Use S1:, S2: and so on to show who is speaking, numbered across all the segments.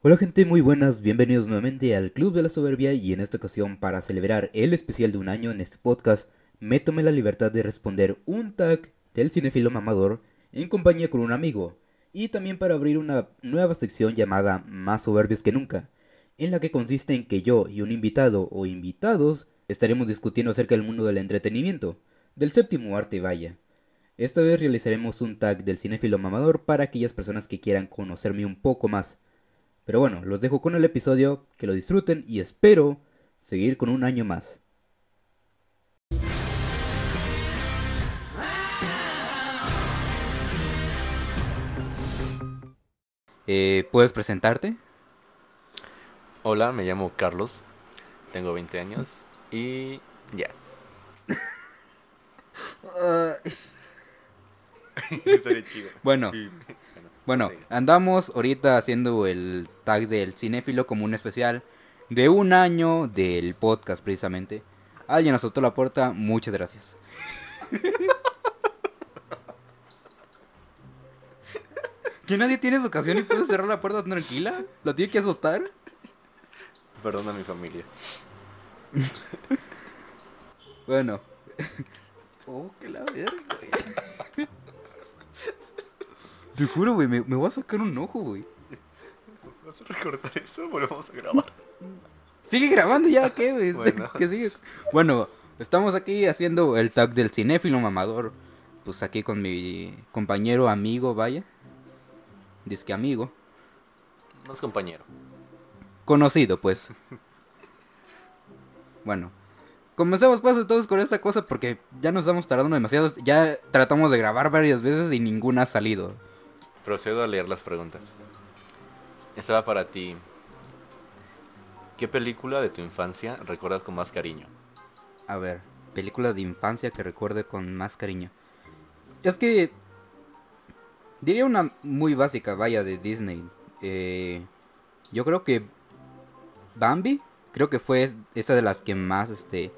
S1: Hola gente, muy buenas, bienvenidos nuevamente al Club de la Soberbia y en esta ocasión para celebrar el especial de un año en este podcast me tomé la libertad de responder un tag del cinefilo mamador en compañía con un amigo y también para abrir una nueva sección llamada Más Soberbios que Nunca, en la que consiste en que yo y un invitado o invitados estaremos discutiendo acerca del mundo del entretenimiento, del séptimo arte vaya. Esta vez realizaremos un tag del cinefilo mamador para aquellas personas que quieran conocerme un poco más. Pero bueno, los dejo con el episodio, que lo disfruten y espero seguir con un año más. Eh, ¿Puedes presentarte?
S2: Hola, me llamo Carlos, tengo 20 años y ya.
S1: Bueno, bueno, andamos ahorita haciendo el tag del cinéfilo como un especial de un año del podcast precisamente. Alguien nos soltó la puerta, muchas gracias. ¿Que nadie tiene educación y puede cerrar la puerta tranquila? ¿Lo tiene que azotar?
S2: Perdona a mi familia.
S1: Bueno. Oh, que la verga, güey. Te juro, güey, me, me voy a sacar un ojo, güey.
S2: ¿Vas a recortar eso? Volvemos a grabar.
S1: Sigue grabando ya, ¿qué, güey?
S2: Bueno.
S1: ¿Qué sigue? Bueno, estamos aquí haciendo el tag del cinéfilo mamador. Pues aquí con mi compañero, amigo, vaya. Dice que amigo.
S2: No es compañero.
S1: Conocido, pues. Bueno. Comencemos pues entonces con esta cosa porque ya nos estamos tardando demasiado. Ya tratamos de grabar varias veces y ninguna ha salido.
S2: Procedo a leer las preguntas. Esta va para ti. ¿Qué película de tu infancia recuerdas con más cariño?
S1: A ver, película de infancia que recuerde con más cariño. Es que diría una muy básica, vaya, de Disney. Eh, yo creo que Bambi, creo que fue esa de las que más este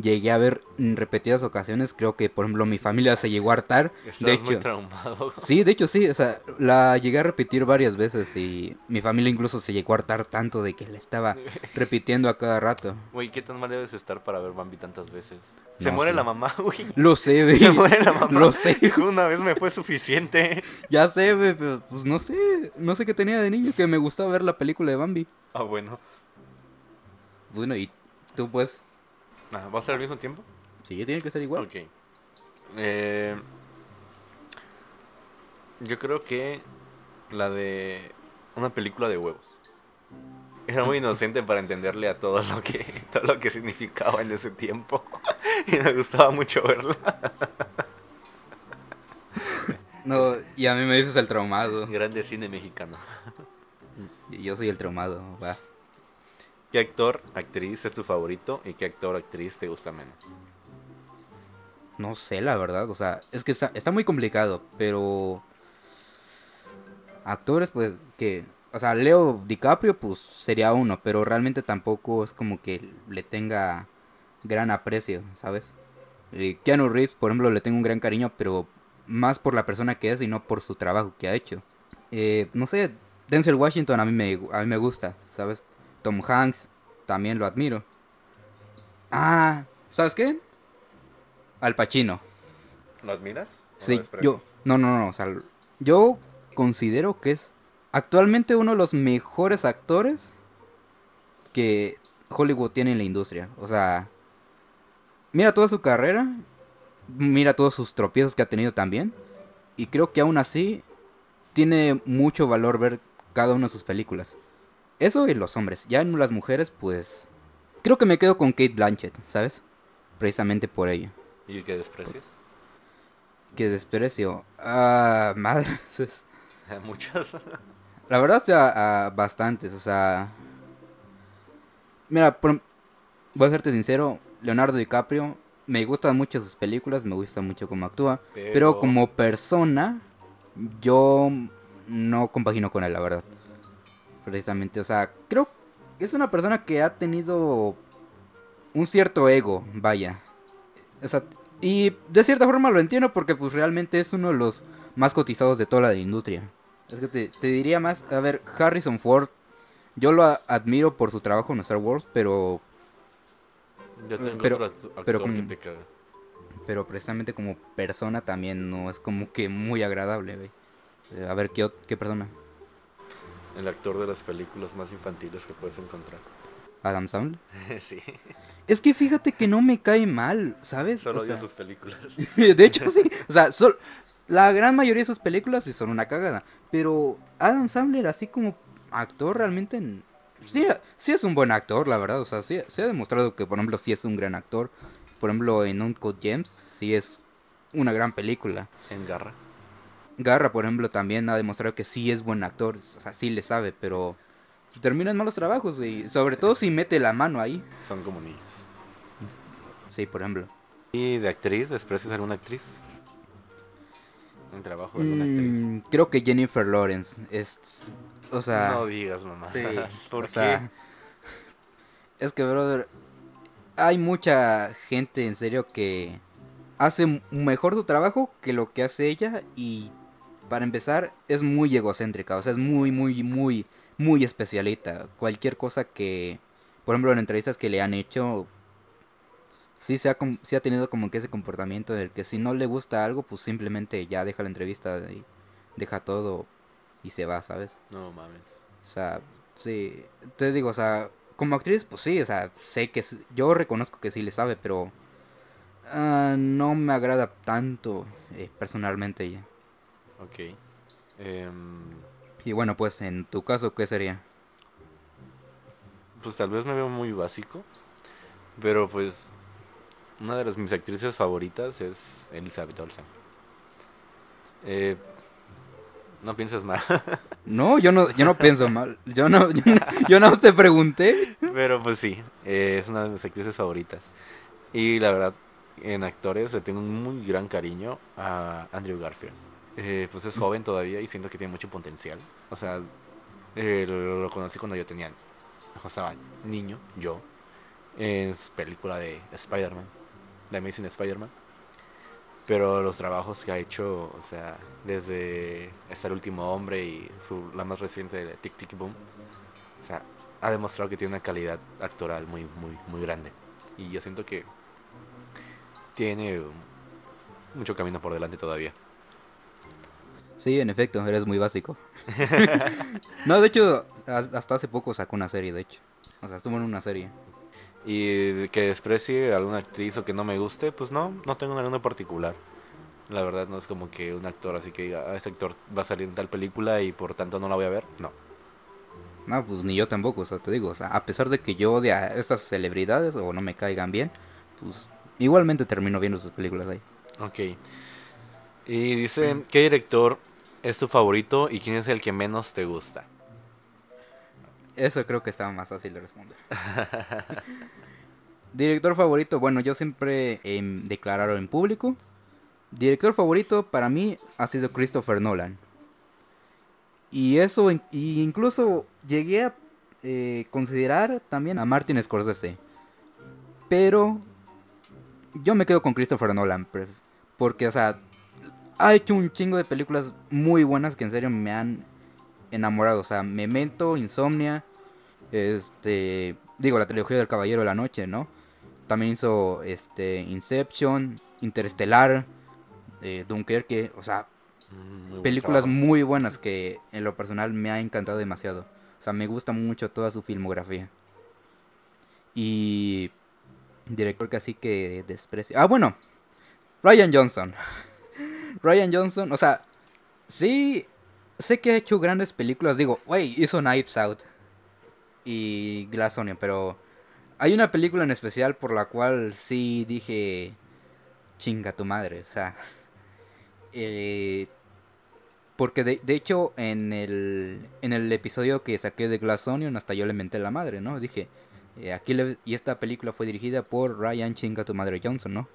S1: llegué a ver en repetidas ocasiones. Creo que, por ejemplo, mi familia se llegó a hartar.
S2: Estás
S1: De
S2: muy traumado.
S1: sí, de hecho sí, o sea, la llegué a repetir varias veces y mi familia incluso se llegó a hartar tanto de que la estaba repitiendo a cada rato.
S2: Güey, ¿qué tan mal debes estar para ver Bambi tantas veces? Se
S1: No
S2: muere la mamá, güey.
S1: Lo sé, güey.
S2: Se muere la mamá.
S1: Lo sé.
S2: Una vez me fue suficiente.
S1: Ya sé, güey, pero pues no sé. No sé qué tenía de niño que me gustaba ver la película de Bambi.
S2: Ah, bueno.
S1: Bueno, y tú pues,
S2: Ah, ¿Va a ser al mismo tiempo?
S1: sí, tiene que ser igual.
S2: Ok. Eh, yo creo que la de una película de huevos. Era muy inocente para entenderle a todo lo que todo lo que significaba en ese tiempo. Y me gustaba mucho verla.
S1: No, y a mí me dices el traumado.
S2: Grande cine mexicano.
S1: Yo soy el traumado, va.
S2: ¿Qué actor, actriz es tu favorito y qué actor, actriz te gusta menos?
S1: No sé, la verdad, o sea, es que está, está muy complicado, pero... Actores, pues, que... O sea, Leo DiCaprio, pues, sería uno, pero realmente tampoco es como que le tenga gran aprecio, ¿sabes? Y Keanu Reeves, por ejemplo, le tengo un gran cariño, pero más por la persona que es y no por su trabajo que ha hecho. Eh, no sé, Denzel Washington a mí, me, a mí me gusta, ¿sabes? Tom Hanks, también lo admiro. Ah, ¿sabes qué? Al Pacino.
S2: ¿Lo admiras? ¿O
S1: Sí,
S2: lo
S1: yo, no, no, no, o sea, yo considero que es actualmente uno de los mejores actores que Hollywood tiene en la industria. O sea, mira toda su carrera, mira todos sus tropiezos que ha tenido también, y creo que aún así tiene mucho valor ver cada una de sus películas. Eso y los hombres. Ya en las mujeres, pues, creo que me quedo con Kate Blanchett, ¿sabes? Precisamente por ello.
S2: ¿Y qué desprecias?
S1: Que desprecio. Ah, madre.
S2: Muchas.
S1: La verdad, o sea, a bastantes, o sea. Mira, por- voy a serte sincero, Leonardo DiCaprio, me gustan mucho sus películas, me gusta mucho cómo actúa, pero,
S2: Pero-
S1: como persona, yo no compagino con él, la verdad. Precisamente, o sea, creo que es una persona que ha tenido un cierto ego, vaya. O sea, y de cierta forma lo entiendo porque pues realmente es uno de los más cotizados de toda la industria. Es que te, te diría más, a ver, Harrison Ford yo lo admiro por su trabajo en Star Wars, pero,
S2: Yo tengo
S1: pero-
S2: otro
S1: pero
S2: que te caga.
S1: pero precisamente como persona también no es como que muy agradable, güey. Eh, A ver, ¿qué, qué persona?
S2: El actor de las películas más infantiles que puedes encontrar.
S1: Adam Sandler.
S2: sí,
S1: Es que fíjate que no me cae mal, ¿sabes?
S2: solo
S1: O
S2: odio sus películas.
S1: de hecho, sí. O sea, sol- la gran mayoría de sus películas sí son una cagada. Pero Adam Sandler, así como actor, realmente. Sí, sí es un buen actor, la verdad. O sea, sí, se ha demostrado que, por ejemplo, sí es un gran actor. Por ejemplo, en Uncut Gems, sí es una gran película.
S2: En Garra.
S1: Garra, por ejemplo, también ha demostrado que sí es buen actor. O sea, sí le sabe, pero termina en malos trabajos. Y sobre todo si mete la mano ahí.
S2: Son como niños.
S1: Sí, por ejemplo.
S2: ¿Y de actriz? ¿Desprecias alguna actriz? ¿Un trabajo de alguna actriz?
S1: Mm, creo que Jennifer Lawrence es. O sea.
S2: no digas, mamá.
S1: sí,
S2: ¿Por
S1: o
S2: qué?
S1: sea, es que, brother. Hay mucha gente en serio que hace mejor su trabajo que lo que hace ella. Y para empezar, es muy egocéntrica. O sea, es muy, muy, muy, muy especialita. Cualquier cosa que. Por ejemplo, en entrevistas que le han hecho. Sí, se ha, sí ha tenido como que ese comportamiento del que si no le gusta algo, pues simplemente ya deja la entrevista y deja todo y se va, ¿sabes?
S2: No mames.
S1: O sea, sí, te digo, o sea, como actriz, pues sí, o sea, sé que yo reconozco que sí le sabe, pero ah, no me agrada tanto eh, personalmente ella.
S2: Ok. Em,
S1: Y bueno, pues en tu caso, ¿qué sería?
S2: pues tal vez me veo muy básico. Pero pues. Una de las mis actrices favoritas es Elizabeth Olsen. Eh, no pienses mal.
S1: No, yo no, yo no pienso mal. Yo no, yo no, yo no te pregunté.
S2: Pero pues sí, eh, es una de mis actrices favoritas. Y la verdad, en actores le tengo un muy gran cariño a Andrew Garfield. Eh, pues es joven todavía y siento que tiene mucho potencial. O sea, eh, lo, lo conocí cuando yo tenía, o estaba niño, yo, en su película de Spider-Man, de Amazing Spider-Man. Pero los trabajos que ha hecho, o sea, desde Hasta el último hombre y su, la más reciente de Tic Tic Boom, o sea, ha demostrado que tiene una calidad actoral muy, muy, muy grande. Y yo siento que tiene mucho camino por delante todavía.
S1: Sí, en efecto, eres muy básico. No, de hecho, has- hasta hace poco sacó una serie, de hecho. O sea, estuvo en una serie.
S2: Y que desprecie a alguna actriz o que no me guste, pues no, no tengo ninguno en particular. La verdad no es como que un actor así que diga, "Ah, este actor va a salir en tal película y por tanto no la voy a ver. No.
S1: No, pues ni yo tampoco, o sea, te digo, o sea, a pesar de que yo odie a estas celebridades o no me caigan bien, pues igualmente termino viendo sus películas ahí.
S2: Ok. Y dice, ¿qué director es tu favorito y quién es el que menos te gusta?
S1: Eso creo que estaba más fácil de responder. Director favorito, bueno, yo siempre he declarado en público. Director favorito para mí ha sido Christopher Nolan. Y eso, y incluso llegué a eh, considerar también a Martin Scorsese. Pero yo me quedo con Christopher Nolan. Porque, o sea, ha hecho un chingo de películas muy buenas que en serio me han enamorado. O sea, Memento, Insomnia, este, digo, la trilogía del Caballero de la Noche, ¿no? También hizo, este, Inception, Interestelar, eh, Dunkerque, o sea,
S2: Mm, muy
S1: películas muy buenas que en lo personal me ha encantado demasiado. O sea, me gusta mucho toda su filmografía. Y director que así que desprecio. Ah, bueno, Ryan Johnson. Ryan Johnson, o sea, sí, sé que ha hecho grandes películas. Digo, wey, hizo Knives Out y Glass Onion, pero hay una película en especial por la cual sí dije, chinga tu madre, o sea, eh, porque de, hecho en el, en el episodio que saqué de Glass Onion hasta yo le menté la madre, ¿no? Dije, eh, aquí le- y esta película fue dirigida por Ryan Chinga tu madre Johnson, ¿no?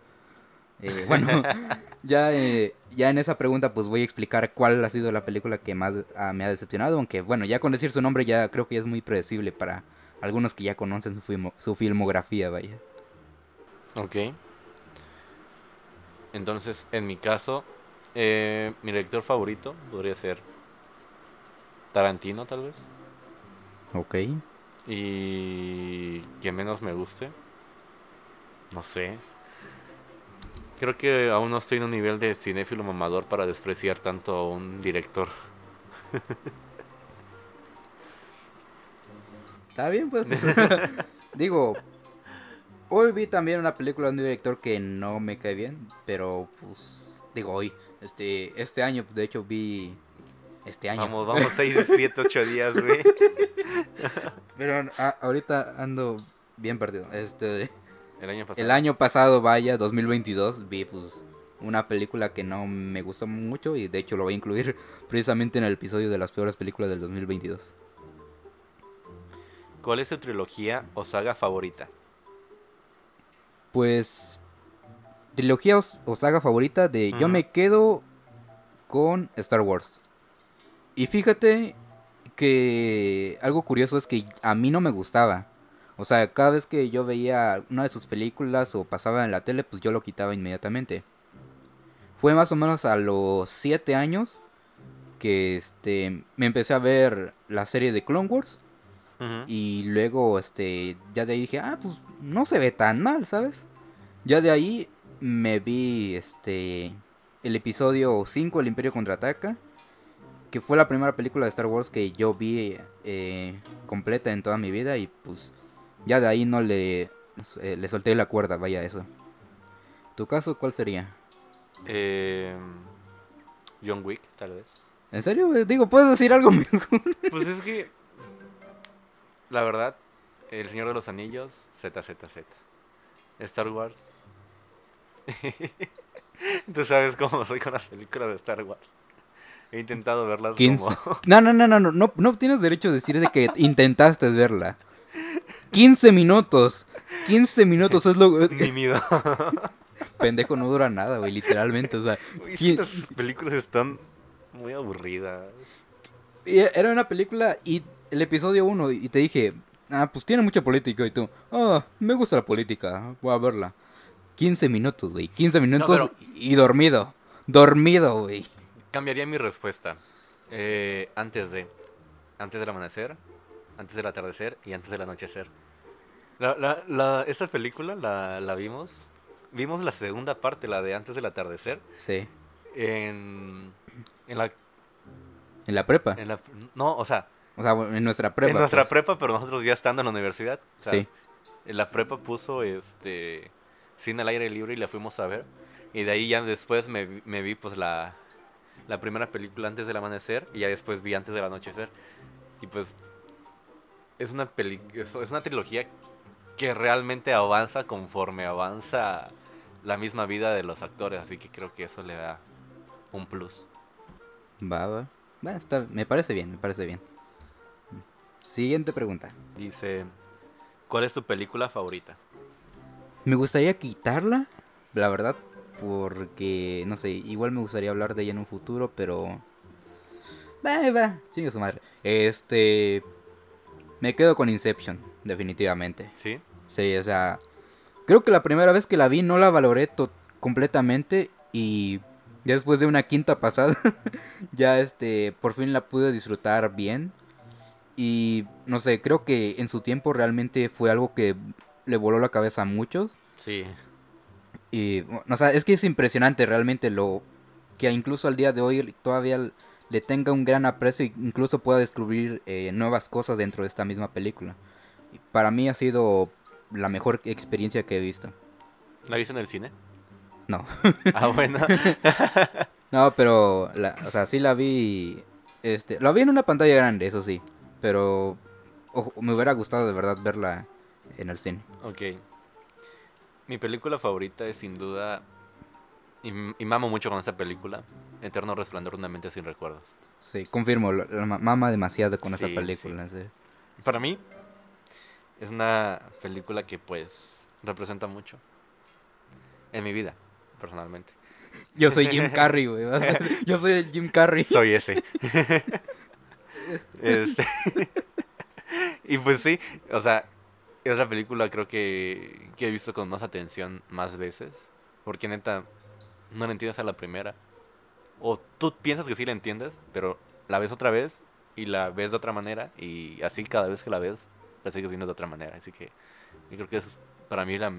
S1: Eh, bueno, ya, eh, ya en esa pregunta pues voy a explicar cuál ha sido la película que más ah, me ha decepcionado, aunque bueno, ya con decir su nombre ya creo que es muy predecible para algunos que ya conocen su, filmo- su filmografía, vaya.
S2: Ok. Entonces, en mi caso, eh, mi director favorito podría ser Tarantino, tal vez.
S1: Ok.
S2: Y que menos me guste. No sé. Creo que aún no estoy en un nivel de cinéfilo mamador para despreciar tanto a un director.
S1: Está bien, pues. pues, digo, hoy vi también una película de un director que no me cae bien, pero pues, digo, hoy, este, este año, de hecho, vi. Este año.
S2: Vamos, vamos 6, 7, 8 días, güey.
S1: Pero a- ahorita ando bien perdido. Este,
S2: El año pasado.
S1: el año pasado, vaya, 2022, vi pues una película que no me gustó mucho y de hecho lo voy a incluir precisamente en el episodio de las peores películas del 2022.
S2: ¿Cuál es tu trilogía o saga favorita?
S1: Pues trilogía o, saga favorita de yo me quedo con Star Wars. Y fíjate que algo curioso es que a mí no me gustaba. O sea, cada vez que yo veía una de sus películas o pasaba en la tele, pues yo lo quitaba inmediatamente. Fue más o menos a los 7 años que este me empecé a ver la serie de Clone Wars y luego este ya de ahí dije, "Ah, pues no se ve tan mal, ¿sabes?" Ya de ahí me vi este el episodio 5 El Imperio contraataca, que fue la primera película de Star Wars que yo vi eh, completa en toda mi vida y pues ya de ahí no le eh, le solté la cuerda, vaya eso. ¿Tu caso cuál sería?
S2: Eh, John Wick, tal vez.
S1: ¿En serio? Eh, Digo, ¿puedes decir algo mejor?
S2: Pues es que, la verdad, El Señor de los Anillos, ZZZ. Star Wars. Tú sabes cómo soy con las películas de Star Wars. He intentado verlas
S1: 15.
S2: como...
S1: No, no, no, no, no, no, no tienes derecho a decir de que intentaste verla. 15 minutos. 15 minutos es lo... es-
S2: Tímido.
S1: pendejo no dura nada, güey, literalmente, o sea.
S2: Uy,
S1: ¿quién-
S2: Las películas están muy aburridas.
S1: y Era una película y el episodio 1 y te dije, ah, pues tiene mucha política y tú, ah, me gusta la política, voy a verla. 15 minutos, güey, 15 minutos
S2: pero-
S1: y dormido. Dormido, güey.
S2: Cambiaría mi respuesta. Eh, antes de. Antes del amanecer, antes del atardecer y antes del anochecer. La, la, la- esa película la, la vimos. Vimos la segunda parte, la de antes del atardecer.
S1: Sí.
S2: En. En la.
S1: En la prepa.
S2: En la no, o sea,
S1: O sea, en nuestra prepa.
S2: en nuestra
S1: pues.
S2: prepa, pero nosotros ya estando en la universidad. o sea,
S1: Sí.
S2: En la prepa puso este. Cine al aire libre y la fuimos a ver. Y de ahí ya después me, vi- me vi pues la, la primera película antes del amanecer y ya después vi antes del anochecer. Y pues es una peli es, es una trilogía que realmente avanza conforme avanza la misma vida de los actores, así que creo que eso le da un plus.
S1: Va, va. Va, está- me parece bien, me parece bien. Siguiente pregunta.
S2: Dice, ¿cuál es tu película favorita?
S1: Me gustaría quitarla, la verdad, porque, no sé, igual me gustaría hablar de ella en un futuro, pero... Va, va, chingue su madre. Este... Me quedo con Inception, definitivamente.
S2: ¿Sí?
S1: Sí, o sea... Creo que la primera vez que la vi no la valoré completamente y después de una quinta pasada, ya este, por fin la pude disfrutar bien. Y no sé, creo que en su tiempo realmente fue algo que le voló la cabeza a muchos.
S2: Sí.
S1: Y, o sea, es que es impresionante realmente lo que incluso al día de hoy todavía le tenga un gran aprecio e incluso pueda descubrir eh, nuevas cosas dentro de esta misma película. Para mí ha sido la mejor experiencia que he visto.
S2: ¿La viste en el cine?
S1: No.
S2: Ah, bueno.
S1: No, pero, la, o sea, sí la vi, este, la vi en una pantalla grande, eso sí, pero ojo, me hubiera gustado de verdad verla en el cine.
S2: Ok. Mi película favorita es sin duda. Y, mamo mucho con esta película. Eterno resplandor de una mente sin recuerdos.
S1: Sí, confirmo, la, la ma- mama demasiado con esa
S2: Sí,
S1: película. sí.
S2: Para mí, es una película que pues representa mucho. En mi vida, personalmente.
S1: Yo soy Jim Carrey, güey. Yo soy el Jim Carrey.
S2: Soy ese. Este, y pues sí, o sea, es la película creo que, que he visto con más atención más veces. Porque neta, no la entiendes a la primera. O tú piensas que sí la entiendes, pero la ves otra vez y la ves de otra manera y así cada vez que la ves la sigues viendo de otra manera. Así que yo creo que es para mí la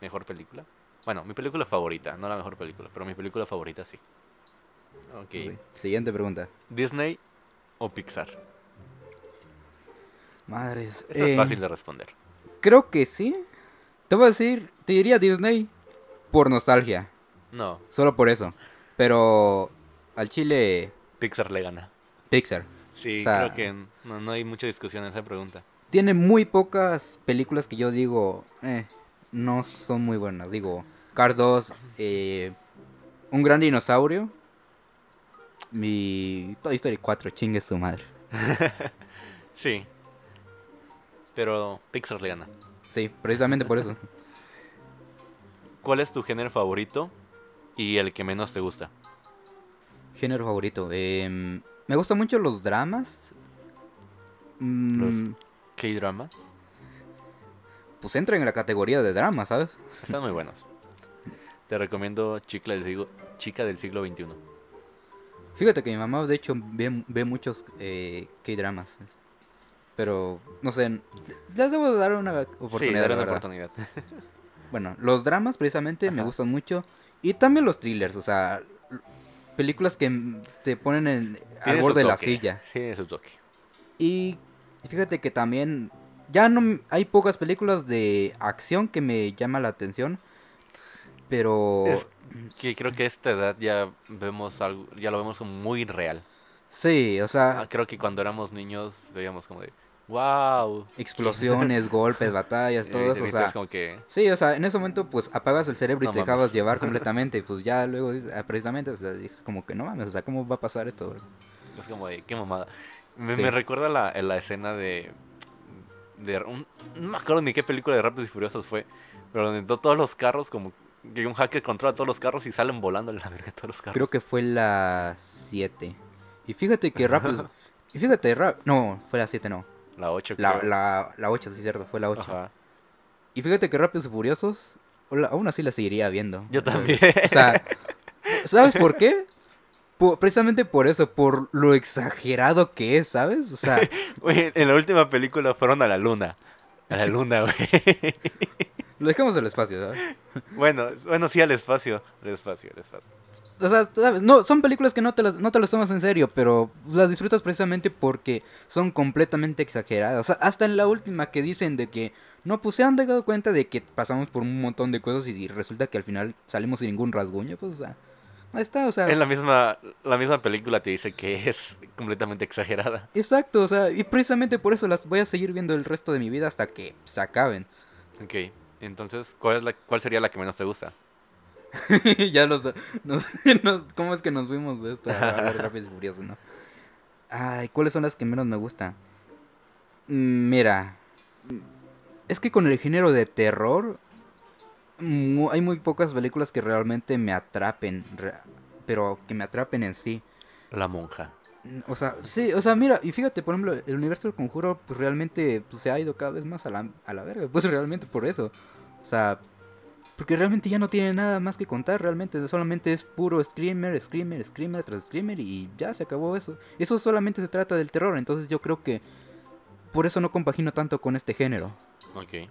S2: mejor película. Bueno, mi película favorita, no la mejor película, pero mi película favorita sí. Ok.
S1: Ok, Siguiente pregunta.
S2: ¿Disney o Pixar?
S1: Madres.
S2: Eso es
S1: eh,
S2: fácil de responder.
S1: Creo que sí. Te voy a decir, te diría Disney por nostalgia.
S2: No,
S1: Solo por eso. Pero al chile,
S2: Pixar le gana.
S1: Pixar.
S2: Sí,
S1: O sea-
S2: creo que no, no hay mucha discusión en esa pregunta.
S1: Tiene muy pocas películas que yo digo, eh, no son muy buenas. Digo, Cars 2, eh, Un Gran Dinosaurio y Toy Story 4, chingue su madre.
S2: Sí. Pero Pixar le gana.
S1: Sí, precisamente por eso.
S2: ¿Cuál es tu género favorito y el que menos te gusta?
S1: Género favorito. em, me gustan mucho los dramas. Mm,
S2: Los- K-dramas.
S1: Pues entran en la categoría de drama, ¿sabes?
S2: Están muy buenos. Te recomiendo Chica del siglo, Chica del siglo XXI.
S1: Fíjate que mi mamá, de hecho, ve, ve muchos eh, K-dramas. Pero, no sé, les debo de dar una
S2: sí,
S1: oportunidad,
S2: dale
S1: la
S2: una
S1: verdad.
S2: oportunidad.
S1: Bueno, los dramas precisamente me gustan mucho. Y también los thrillers, o sea, películas que te ponen en, al borde de la silla.
S2: Tiene su toque.
S1: Y fíjate que también ya no hay pocas películas de acción que me llama la atención. Pero
S2: Es Que creo que a esta edad ya vemos algo, ya lo vemos como muy real.
S1: sí, o
S2: Ah,
S1: sea,
S2: creo que cuando éramos niños veíamos como de, wow.
S1: explosiones, golpes, batallas, todo eso, o sea,
S2: como que
S1: sí, o sea, en ese momento pues apagas el cerebro y
S2: No
S1: te
S2: mames.
S1: dejabas llevar completamente y pues ya luego ah, precisamente, o sea, dices como que no mames, o sea, ¿cómo va a pasar esto?
S2: es como de, qué mamada. Me,
S1: Sí.
S2: me recuerda la, la escena de, de un- no me acuerdo ni qué película de Rápidos y Furiosos fue, pero donde to- todos los carros como que un hacker controla todos los carros y salen volando la verga todos los carros.
S1: Creo que fue la 7. Y fíjate que rápido, y fíjate, ra- no, fue la 7 no.
S2: La 8
S1: La,
S2: creo.
S1: la, la 8, sí, cierto, fue la 8.
S2: Ajá.
S1: Y fíjate que Rápidos y Furiosos, aún así la seguiría viendo.
S2: Yo también.
S1: O sea, ¿sabes por qué? Precisamente por eso, por lo exagerado que es, ¿sabes? O sea,
S2: en la última película fueron a la luna. A la luna, güey.
S1: lo dejamos al espacio, ¿sabes?
S2: bueno, bueno, sí al espacio. Al espacio, al espacio.
S1: O sea, ¿sabes? No, son películas que no te, las, no te las tomas en serio, pero las disfrutas precisamente porque son completamente exageradas. O sea, hasta en la última que dicen de que, no, pues se han dado cuenta de que pasamos por un montón de cosas y resulta que al final salimos sin ningún rasguño, pues, o sea, ahí está, o sea.
S2: En la misma, la misma película te dice que es completamente exagerada.
S1: Exacto, o sea, y precisamente por eso las voy a seguir viendo el resto de mi vida hasta que se acaben.
S2: Ok, entonces, ¿cuál, es la, ¿cuál sería la que menos te gusta?
S1: ya los, nos, nos- ¿Cómo es que nos fuimos de esto? A ver, y Furiosos, ¿no? Ay, ¿cuáles son las que menos me gustan? Mm, Mira, es que con el género de terror mu- hay muy pocas películas que realmente me atrapen, re- pero que me atrapen en sí.
S2: La monja.
S1: O sea, sí, o sea, mira, y fíjate, por ejemplo, el universo del conjuro, pues realmente pues, se ha ido cada vez más a la, a la verga, pues realmente por eso. O sea, porque realmente ya no tiene nada más que contar, realmente solamente es puro screamer, screamer, screamer tras screamer y ya se acabó eso. Eso solamente se trata del terror, entonces yo creo que por eso no compagino tanto con este género.
S2: Ok.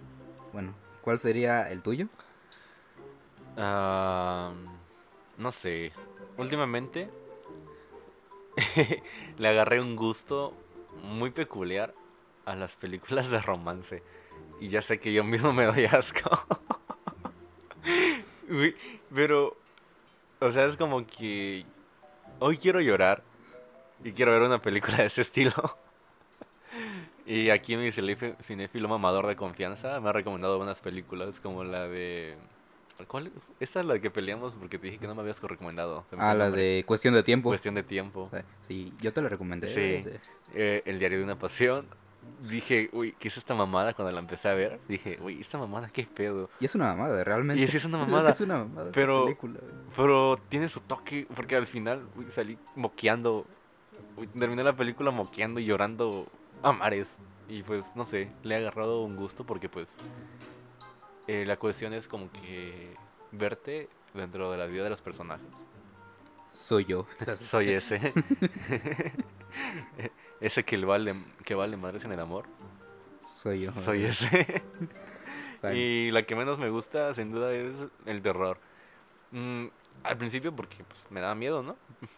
S1: Bueno, ¿cuál sería el tuyo?
S2: Ah, no sé. Últimamente le agarré un gusto muy peculiar a las películas de romance. Y ya sé que yo mismo me doy asco. Pero, o sea, es como que hoy quiero llorar y quiero ver una película de ese estilo. Y aquí mi cinéfilo mamador de confianza me ha recomendado buenas películas como la de... ¿Cuál? Esta es la que peleamos porque te dije que no me habías recomendado.
S1: Ah, la de cuestión de tiempo.
S2: Cuestión de tiempo.
S1: Sí, yo te la recomendé.
S2: Sí. Eh, el diario de una pasión. Dije, uy, ¿qué es esta mamada? Cuando la empecé a ver, dije, uy, esta mamada, ¿qué pedo?
S1: Y es una mamada, realmente.
S2: Y sí es una mamada,
S1: es una mamada. esa
S2: pero-
S1: película.
S2: Pero tiene su toque, porque al final uy, salí moqueando. Uy, terminé la película moqueando y llorando a mares. Y pues, no sé, le he agarrado un gusto porque pues eh, la cuestión es como que verte dentro de la vida de los personajes.
S1: Soy yo.
S2: Soy ese. ese que, le vale, que vale madres en el amor.
S1: Soy yo.
S2: Soy ese. y la que menos me gusta, sin duda, es el terror. Mm, al principio porque pues, me daba miedo, ¿no?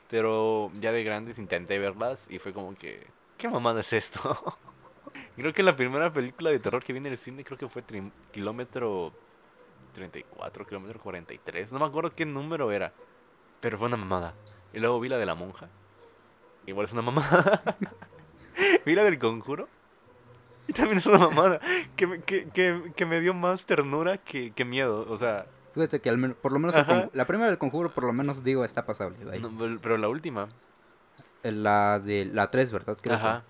S2: Pero ya de grandes intenté verlas y fue como que, ¿qué mamada es esto? Creo que la primera película de terror que vi en el cine creo que fue Kilómetro 34, Kilómetro 43. No me acuerdo qué número era, pero fue una mamada. Y luego vi la de la monja. Igual es una mamada. vi la del conjuro. Y también es una mamada. Que, que, que, que me dio más ternura que, que miedo. O sea,
S1: Fíjate que al menos, por lo menos la primera del conjuro, por lo menos digo, está pasable.
S2: pero la última.
S1: La de la 3, ¿verdad? Creo Ajá.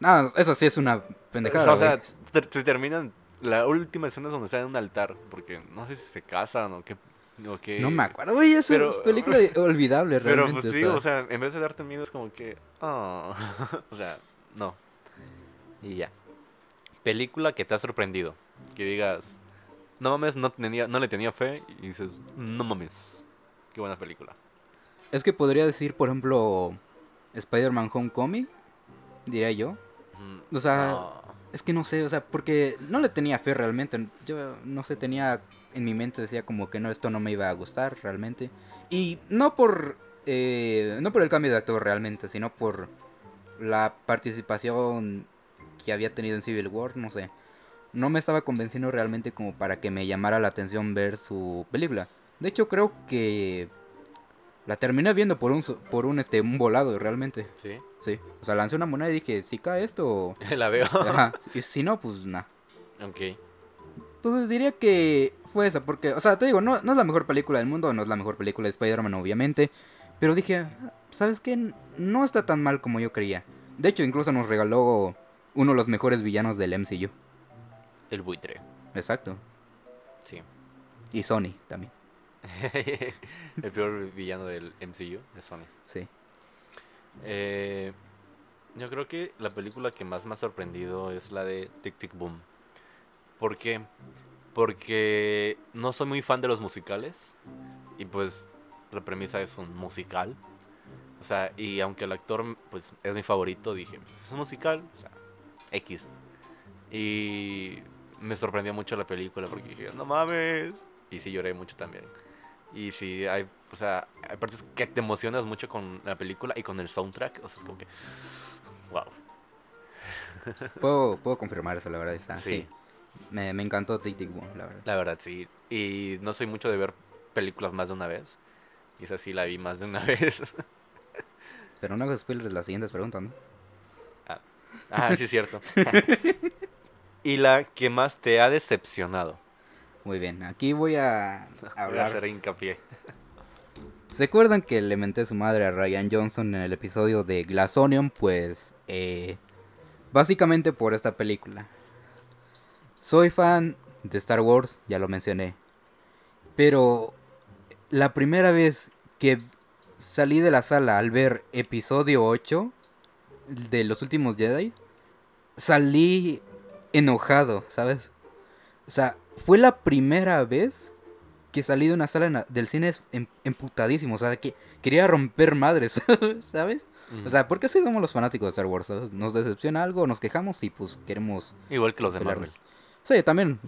S1: No, eso sí es una pendejada.
S2: O sea, se terminan. La última escena es donde está en un altar. Porque no sé si se casan o qué.
S1: No me acuerdo, güey, es película olvidable realmente.
S2: Pero pues sí, o sea, en vez de darte miedo es como que. Oh. o sea, no. Y ya. Película que te ha sorprendido. Que digas, no mames, no, tenía, no le tenía fe y dices, no mames, qué buena película.
S1: Es que podría decir, por ejemplo, Spider-Man Homecoming, diría yo. O sea, es que no sé, o sea, porque no le tenía fe realmente. Yo no sé, tenía en mi mente decía como que no, esto no me iba a gustar realmente. Y no por, eh, no por el cambio de actor realmente, sino por la participación que había tenido en Civil War, no sé no me estaba convenciendo realmente como para que me llamara la atención ver su película. De hecho, creo que la terminé viendo por un por un este un volado realmente.
S2: Sí.
S1: Sí. O sea, lancé una moneda y dije, si cae esto,
S2: la veo.
S1: Ajá. Y si no, pues nada.
S2: Ok.
S1: Entonces diría que fue esa, porque, o sea, te digo, no, no es la mejor película del mundo, no es la mejor película de Spider-Man, obviamente. Pero dije, ¿sabes qué? No está tan mal como yo creía. De hecho, incluso nos regaló uno de los mejores villanos del MCU.
S2: El buitre.
S1: Exacto.
S2: Sí.
S1: Y Sony también.
S2: el peor villano del MCU es Sony.
S1: Sí.
S2: Eh, yo creo que la película que más me ha sorprendido es la de Tic Tic Boom. ¿Por qué? Porque no soy muy fan de los musicales. Y pues la premisa es un musical. O sea, y aunque el actor pues es mi favorito, dije, pues, es un musical, o sea, X. Y me sorprendió mucho la película porque dije, no mames. Y sí lloré mucho también. Y sí, hay, o sea, hay partes que te emocionas mucho con la película y con el soundtrack. O sea, es como que, wow.
S1: Puedo, puedo confirmar eso, la verdad. sí. Me, me, encantó Tic Tic Boom, la verdad.
S2: La verdad, sí. Y no soy mucho de ver películas más de una vez. Y esa sí la vi más de una vez.
S1: Pero no hagas spoilers las siguientes preguntas, ¿no?
S2: Ah, ah sí, es cierto. y la que más te ha decepcionado.
S1: Muy bien, aquí voy a hablar. Voy a
S2: hacer hincapié.
S1: ¿Se acuerdan que le menté a su madre a Ryan Johnson en el episodio de Glass Onion? Pues, eh, básicamente por esta película. Soy fan de Star Wars, ya lo mencioné. Pero la primera vez que salí de la sala al ver episodio 8 de los últimos Jedi, salí enojado, ¿sabes? O sea, fue la primera vez que salí de una sala del cine em, emputadísimo, o sea, que quería romper madres, ¿sabes? O sea, porque así somos los fanáticos de Star Wars, ¿sabes? Nos decepciona algo, nos quejamos y pues queremos...
S2: Igual que los de Marvel.
S1: Sí, también.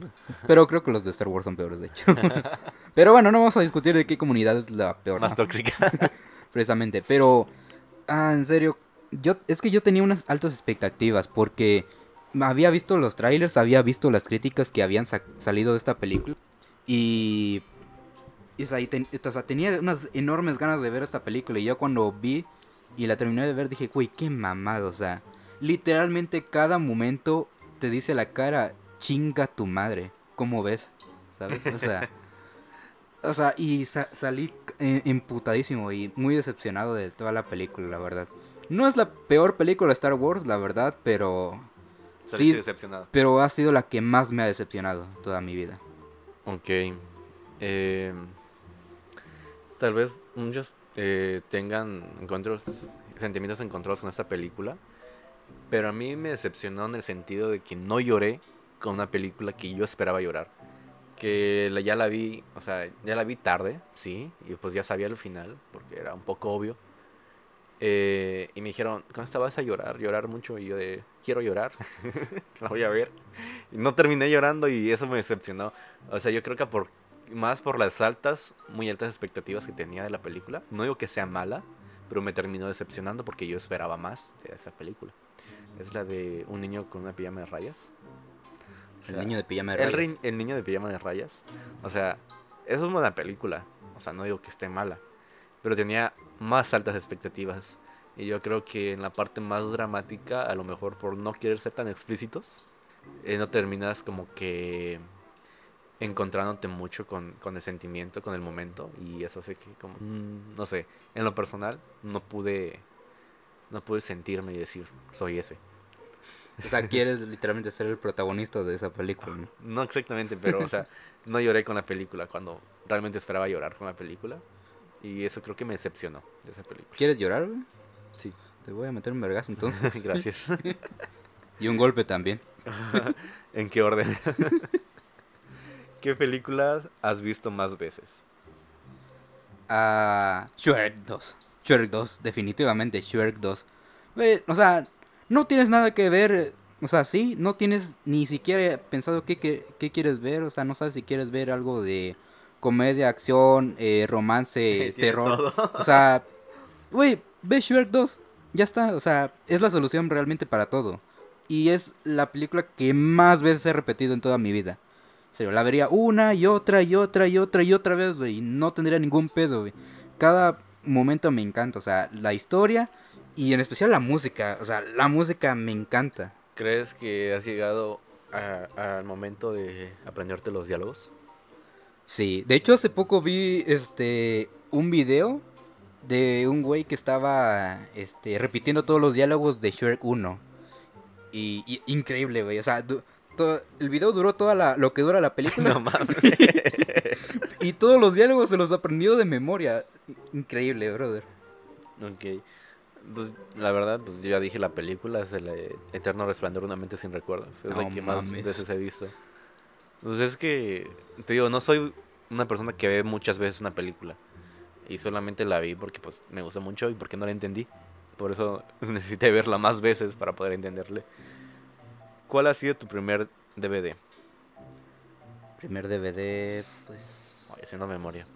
S1: Pero creo que los de Star Wars son peores, de hecho. Pero bueno, no vamos a discutir de qué comunidad es la peor.
S2: Más tóxica.
S1: Precisamente. Pero, ah, en serio, yo es que yo tenía unas altas expectativas porque había visto los trailers, había visto las críticas que habían salido de esta película. Y. o, sea, tenía unas enormes ganas de ver esta película. Y yo cuando vi y la terminé de ver dije, güey, qué mamado. O sea, literalmente cada momento te dice la cara, chinga tu madre. ¿Cómo ves? ¿Sabes? O sea. o sea, y salí eh, emputadísimo y muy decepcionado de toda la película, la verdad. No es la peor película de Star Wars, la verdad, pero
S2: sí, decepcionado.
S1: Pero ha sido la que más me ha decepcionado toda mi vida.
S2: Ok. Eh, tal vez muchos eh, tengan encuentros, sentimientos encontrados con esta película. Pero a mí me decepcionó en el sentido de que no lloré con una película que yo esperaba llorar. Que ya la vi, o sea, ya la vi tarde, sí, y pues ya sabía el final, porque era un poco obvio. Eh, y me dijeron, ¿cómo estabas a llorar? Llorar mucho. Y yo de, quiero llorar. la voy a ver. Y no terminé llorando y eso me decepcionó. O sea, yo creo que por más por las altas, muy altas expectativas que tenía de la película. No digo que sea mala, pero me terminó decepcionando porque yo esperaba más de esa película. Es la de un niño con una pijama de rayas. O
S1: El
S2: sea,
S1: niño de pijama de
S2: el,
S1: rayas.
S2: el niño de pijama de rayas. O sea, eso es buena película. O sea, no digo que esté mala. Pero tenía más altas expectativas. Y yo creo que en la parte más dramática, a lo mejor por no querer ser tan explícitos, eh, no terminas como que encontrándote mucho con, con el sentimiento, con el momento. Y eso hace que, como, mm, no sé, en lo personal, no pude, no pude sentirme y decir, soy ese.
S1: O sea, quieres literalmente ser el protagonista de esa película, ¿no?
S2: No exactamente, pero, o sea, no lloré con la película cuando realmente esperaba llorar con la película. Y eso creo que me decepcionó de esa película.
S1: ¿Quieres llorar, güey?
S2: Sí,
S1: Te voy a meter un vergazo entonces.
S2: gracias.
S1: y un golpe también.
S2: ¿En qué orden? ¿Qué película has visto más veces?
S1: Ah, Shrek 2. Shrek 2, definitivamente Shrek 2. Güey, o sea, no tienes nada que ver. O sea, sí, no tienes ni siquiera pensado qué, qué, qué quieres ver. O sea, no sabes si quieres ver algo de comedia, acción, eh, romance, terror.
S2: todo.
S1: O sea, güey, ve Shrek 2. Ya está, o sea, es la solución realmente para todo. Y es la película que más veces he repetido en toda mi vida. En serio, la vería una y otra y otra y otra y otra vez, güey. Y no tendría ningún pedo, güey. Cada momento me encanta, o sea, la historia y en especial la música. O sea, la música me encanta.
S2: ¿Crees que has llegado al momento de aprenderte los diálogos?
S1: Sí, de hecho hace poco vi este un video de un güey que estaba este repitiendo todos los diálogos de Shrek 1. Y, y- increíble, güey, o sea, el video duró toda la lo que dura la película
S2: No mames.
S1: y todos los diálogos se los aprendió de memoria. Increíble, brother.
S2: ok. Pues la verdad, pues yo ya dije la película, es el eh, Eterno Resplandor de una mente sin recuerdos. Es la
S1: No
S2: que más veces he visto. Pues es que, te digo, no soy una persona que ve muchas veces una película. Y solamente la vi porque pues me gustó mucho y porque no la entendí. Por eso necesité verla más veces para poder entenderle. ¿Cuál ha sido tu primer DVD?
S1: Primer DVD, pues
S2: Ay, haciendo memoria.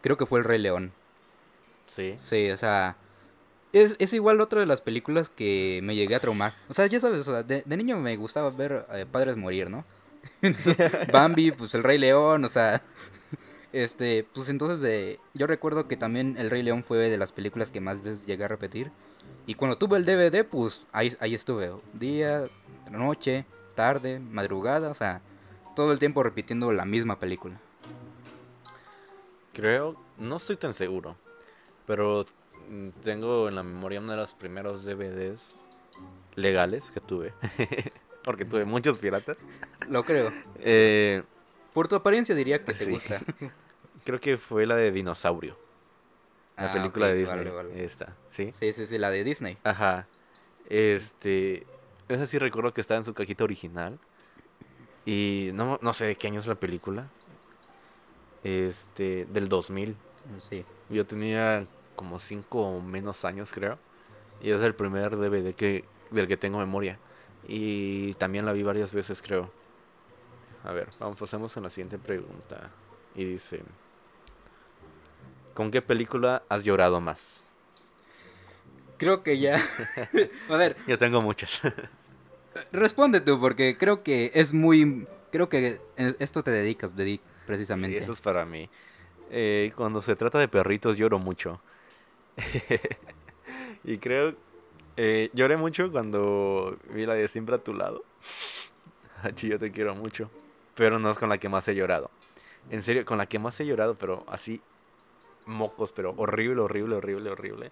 S1: creo que fue El Rey León.
S2: Sí.
S1: Sí, o sea, es, es igual otra de las películas que me llegué a traumar. O sea, ya sabes, o sea, de, de niño me gustaba ver eh, padres morir, ¿no? Bambi, pues el Rey León, o sea, este, pues entonces de, yo recuerdo que también el Rey León fue de las películas que más veces llegué a repetir. Y cuando tuve el DVD, pues ahí, ahí estuve, día, noche, tarde, madrugada, o sea, todo el tiempo repitiendo la misma película.
S2: Creo, no estoy tan seguro, pero mm, tengo en la memoria uno de los primeros DVDs legales que tuve, porque tuve muchos piratas.
S1: Lo creo.
S2: Eh,
S1: Por tu apariencia diría que te
S2: Sí.
S1: gusta.
S2: creo que fue la de Dinosaurio, la
S1: Ah,
S2: película de Disney.
S1: vale, vale.
S2: Esta, ¿sí?
S1: Sí, sí, sí, la de Disney.
S2: Ajá. Este, esa sí recuerdo que estaba en su cajita original. Y no, no sé de qué año es la película. Este, del 2000.
S1: Sí.
S2: Yo tenía como 5 o menos años, creo. Y es el primer DVD que, del que tengo memoria. Y también la vi varias veces, creo. A ver, vamos, pasemos a la siguiente pregunta. Y dice: ¿Con qué película has llorado más?
S1: Creo que ya. A ver,
S2: Yo tengo muchas.
S1: responde tú, porque creo que es muy. Creo que esto te dedicas, dedic precisamente.
S2: eso es para mí. Eh, cuando se trata de perritos lloro mucho. y creo... eh, lloré mucho cuando vi la de Siempre a tu lado. Hachi, yo te quiero mucho. Pero no es con la que más he llorado. En serio, con la que más he llorado, pero así... Mocos, pero horrible, horrible, horrible, horrible.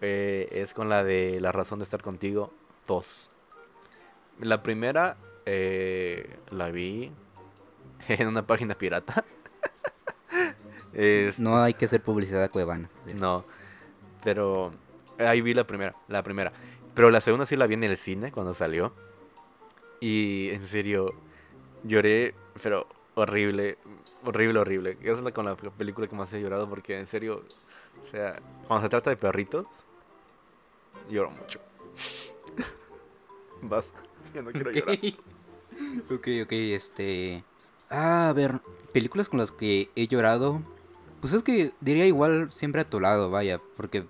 S2: eh, es con la de La razón de estar contigo 2. La primera eh, la vi en una página pirata. Es-
S1: No hay que hacer publicidad a Cuevana.
S2: no, pero ahí vi la primera, la primera. Pero la segunda sí la vi en el cine cuando salió. Y en serio, lloré, pero horrible, horrible, horrible. Esa es la con la película que más he llorado porque en serio O sea, cuando se trata de perritos, lloro mucho. Vas, yo no quiero llorar.
S1: ok, ok, este... Ah, a ver, películas con las que he llorado. Pues es que diría igual siempre a tu lado, vaya, porque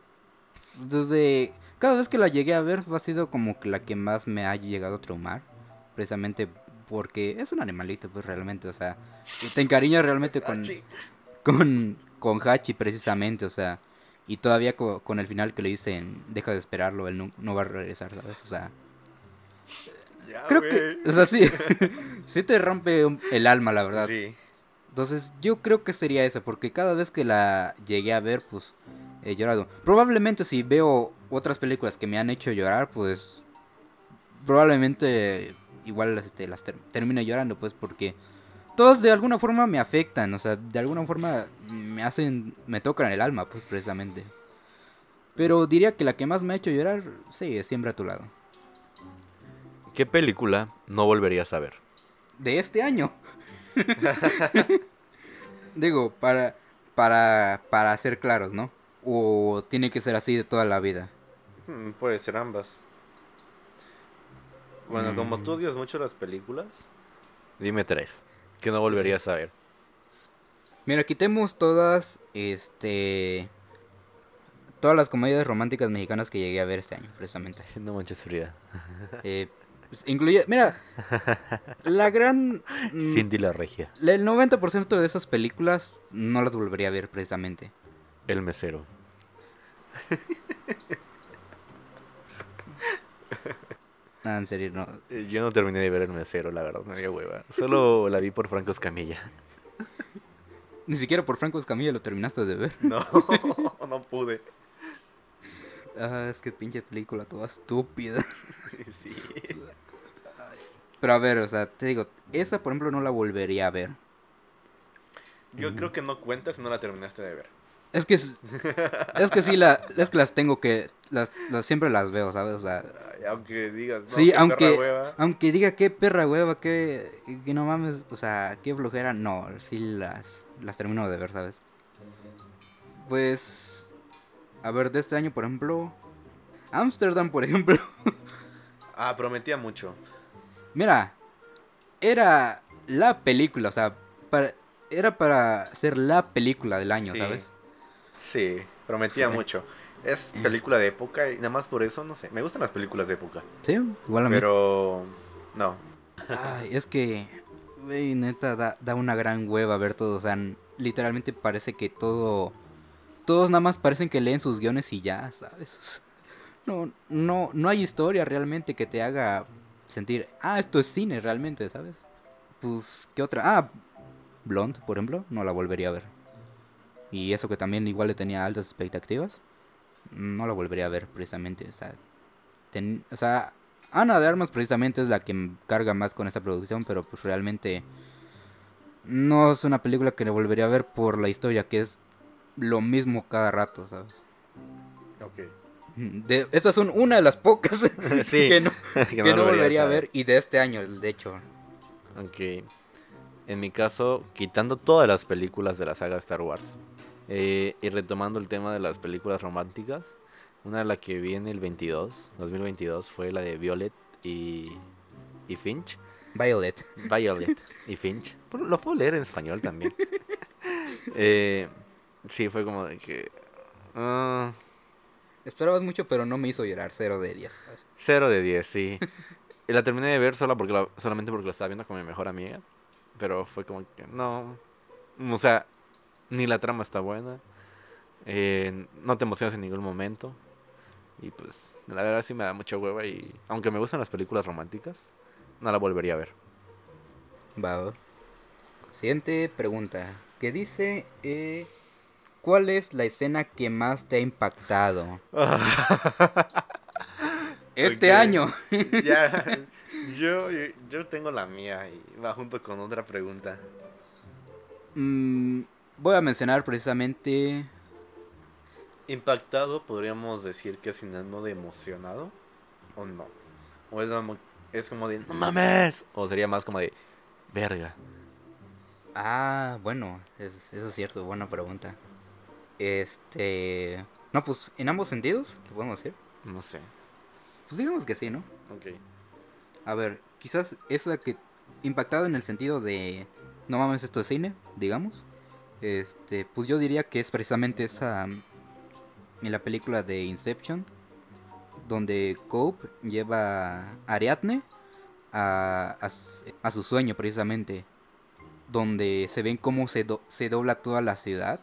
S1: desde cada vez que la llegué a ver ha sido como que la que más me ha llegado a traumar, precisamente porque es un animalito, pues realmente, o sea, te encariñas realmente con, con, con Hachi precisamente, o sea, y todavía con, el final que le dicen, deja de esperarlo, él no, va a regresar, ¿sabes? O sea, creo que, o sea, sí, sí te rompe el alma, la verdad. Sí. Entonces, yo creo que sería esa, porque cada vez que la llegué a ver, pues, he llorado. Probablemente si veo otras películas que me han hecho llorar, pues, probablemente igual las, este, las termine llorando, pues, porque todas de alguna forma me afectan, o sea, de alguna forma me hacen, me tocan el alma, pues, precisamente. Pero diría que la que más me ha hecho llorar, sí, es siempre a tu lado.
S2: ¿Qué película no volverías a ver?
S1: De este año. Digo, para, para, para ser claros, ¿no? O tiene que ser así de toda la vida.
S2: Hmm, puede ser ambas. Bueno, como tú mm. odias mucho las películas, dime tres. Que no volverías a ver.
S1: Mira, quitemos todas, este... Todas las comedias románticas mexicanas que llegué a ver este año, precisamente.
S2: No manches Frida.
S1: Eh, pues, incluye, mira, la gran...
S2: Mm, Cindy la regia.
S1: El 90% de esas películas no las volvería a ver, precisamente.
S2: El mesero.
S1: Ah, en serio, no.
S2: Eh, yo no terminé de ver el mesero, la verdad, me dio hueva. Solo la vi por Franco Escamilla.
S1: Ni siquiera por Franco Escamilla lo terminaste de ver.
S2: No, no pude.
S1: Ah, es que pinche película toda estúpida. Sí. Pero a ver, o sea, te digo, esa por ejemplo no la volvería a ver.
S2: Yo creo que no cuenta si no la terminaste de ver.
S1: Es que es, que sí la es que las tengo que las, siempre las veo, ¿sabes? O sea,
S2: aunque digas,
S1: no, sí, aunque aunque diga qué perra hueva, que, que no mames, o sea, qué flojera, no, sí las las termino de ver, ¿sabes? Pues a ver, de este año, por ejemplo, Amsterdam, por ejemplo.
S2: ah, prometía mucho.
S1: Mira, era la película, o sea, para, era para ser la película del año, ¿sabes?
S2: Sí, prometía mucho. Es película de época y nada más por eso, no sé. Me gustan las películas de época.
S1: Sí, igual a mí.
S2: Pero, no.
S1: Ay, es que, wey, neta, da, da una gran hueva ver todo. O sea, literalmente parece que todo. Todos nada más parecen que leen sus guiones y ya, ¿sabes? No, no, no hay historia realmente que te haga sentir, ah, esto es cine realmente, ¿sabes? Pues, ¿qué otra? Ah, Blonde, por ejemplo, no la volvería a ver. Y eso que también igual le tenía altas expectativas, no la volvería a ver precisamente. O sea, o sea, Ana de Armas precisamente es la que carga más con esa producción, pero pues realmente no es una película que le volvería a ver por la historia, que es lo mismo cada rato, ¿sabes?
S2: Ok.
S1: De, estas son una de las pocas que no, que no volvería a ver y de este año, de hecho.
S2: Ok. En mi caso, quitando todas las películas de la saga Star Wars, eh, y retomando el tema de las películas románticas, una de las que vi en el 22, 2022, fue la de Violet y, y Finch.
S1: Violet.
S2: Violet y Finch. Lo puedo leer en español también. eh, sí, fue como de que... Uh,
S1: Esperabas mucho, pero no me hizo llorar. Cero de 10.
S2: Cero de 10, sí. la terminé de ver solo porque solamente porque lo estaba viendo con mi mejor amiga. Pero fue como que no. O sea, ni la trama está buena. Eh, no te emocionas en ningún momento. Y pues, la verdad sí me da mucha hueva. Y aunque me gustan las películas románticas, no la volvería a ver.
S1: Va. Siguiente pregunta. ¿Qué dice? Eh, ¿Cuál es la escena que más te ha impactado? este año.
S2: ya. Yo, yo tengo la mía y va junto con otra pregunta.
S1: Mm, voy a mencionar precisamente...
S2: Impactado podríamos decir que es sinónimo de emocionado o no. O es, como de no mames. O sería más como de verga.
S1: Ah, bueno, eso es cierto, buena pregunta. Este. No, pues en ambos sentidos, ¿qué podemos decir?
S2: No sé.
S1: Pues digamos que sí, ¿no?
S2: Ok.
S1: A ver, quizás esa que. Impactado en el sentido de. No mames, esto es cine, digamos. Este, pues yo diría que es precisamente esa. En la película de Inception. Donde Cope lleva a Ariadne a, a su sueño, precisamente. Donde se ven cómo se, do- se dobla toda la ciudad.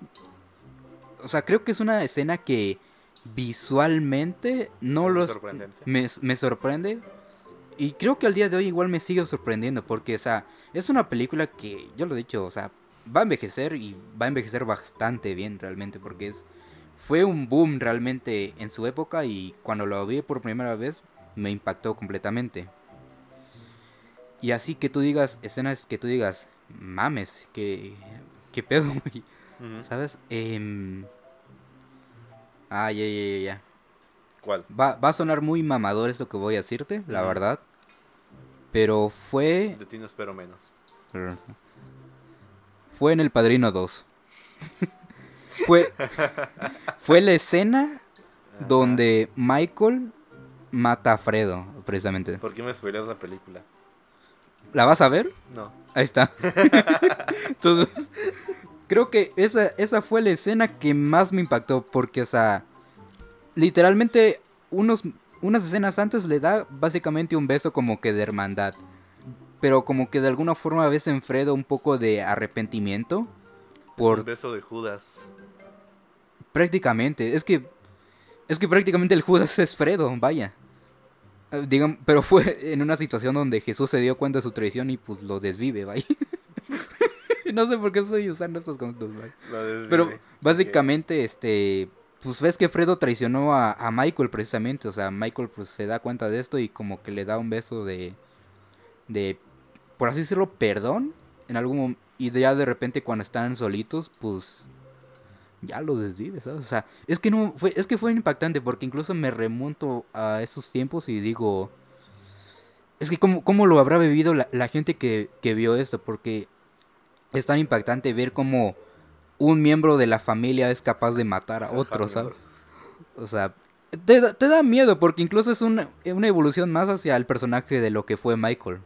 S1: O sea, creo que es una escena que visualmente no los me, me sorprende y creo que al día de hoy igual me sigue sorprendiendo porque o sea es una película que yo lo he dicho o sea va a envejecer y va a envejecer bastante bien realmente porque es fue un boom realmente en su época y cuando lo vi por primera vez me impactó completamente y así que tú digas escenas que tú digas mames que qué pedo güey",
S2: Ujú.
S1: sabes Em, ah ya ya ya ya
S2: ¿Cuál?
S1: Va, va a sonar muy mamador esto que voy a decirte, la verdad. Pero fue.
S2: De ti no espero menos.
S1: Fue en El Padrino 2. fue. Fue la escena
S2: Ajá.
S1: donde Michael mata a Fredo, precisamente.
S2: ¿Por qué me spoileas la película?
S1: ¿La vas a ver?
S2: No.
S1: Ahí está. Entonces, creo que esa, esa fue la escena que más me impactó. Porque, o sea, literalmente, unos, unas escenas antes le da básicamente un beso como que de hermandad. Pero como que de alguna forma ves en Fredo un poco de arrepentimiento.
S2: Por... Un beso de Judas.
S1: prácticamente. Es que. Es que prácticamente el Judas es Fredo, vaya. Eh, digam- pero fue en una situación donde Jesús se dio cuenta de su traición y pues lo desvive, vaya. no sé por qué estoy usando estos conceptos, vaya. Pero básicamente, este, pues ves que Fredo traicionó a, a Michael precisamente, o sea, Michael pues se da cuenta de esto y como que le da un beso de, de, por así decirlo, perdón, en algún momento, y de- ya de repente cuando están solitos, pues, ya lo desvive, ¿sabes? O sea, es que no, fue, es que fue impactante porque incluso me remonto a esos tiempos y digo, es que cómo, cómo lo habrá vivido la, la gente que, que vio esto, porque es tan impactante ver cómo un miembro de la familia es capaz de matar a otro, ¿sabes? O sea, te, da- te da miedo porque incluso es una, una evolución más hacia el personaje de lo que fue Michael.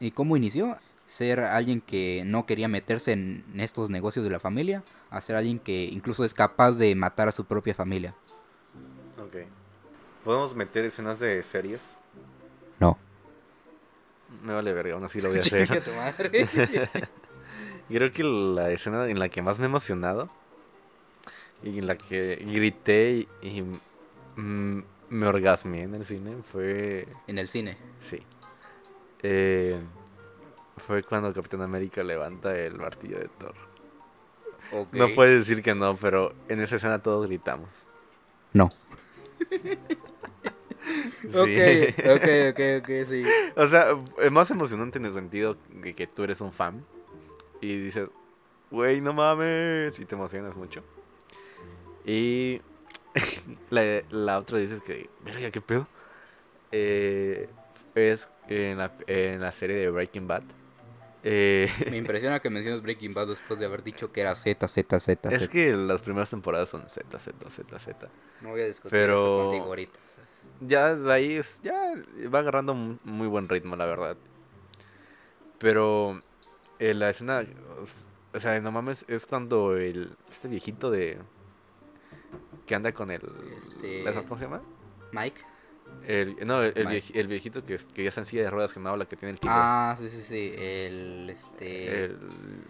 S1: ¿Y cómo inició? Ser alguien que no quería meterse en estos negocios de la familia, a ser alguien que incluso es capaz de matar a su propia familia.
S2: Ok. ¿Podemos meter escenas de series?
S1: No.
S2: Me vale verga, aún así lo voy a hacer. Creo que la escena en la que más me he emocionado y en la que grité y, y, mm, me orgasmeé en el cine fue.
S1: en el cine.
S2: Sí. Eh, fue cuando Capitán América levanta el martillo de Thor. No puedes decir que no, pero en esa escena todos gritamos.
S1: No.
S2: Sí.
S1: Ok, ok, ok, ok, sí.
S2: O sea, es más emocionante en el sentido de que tú eres un fan y dices, güey, no mames, y te emocionas mucho. Y la, la otra dices que, verga, qué pedo. Eh, es en la, en la serie de Breaking Bad. Eh,
S1: Me impresiona que menciones Breaking Bad después de haber dicho que era Z, Z, Z,
S2: es
S1: Z.
S2: que las primeras temporadas son Z, Z, Z, Z.
S1: No voy a discutir
S2: Pero-
S1: eso contigo ahorita. ¿sabes?
S2: Ya de ahí es, ya va agarrando un muy buen ritmo, la verdad. Pero eh, la escena, o sea, no mames, es cuando el este viejito de que anda con el
S1: Este-
S2: ¿sabes ¿cómo se llama?
S1: Mike.
S2: El, no, el, el el viejito que, que ya está en silla de ruedas que no habla, que tiene el tigre.
S1: Ah, sí, sí, sí. El, este...
S2: el,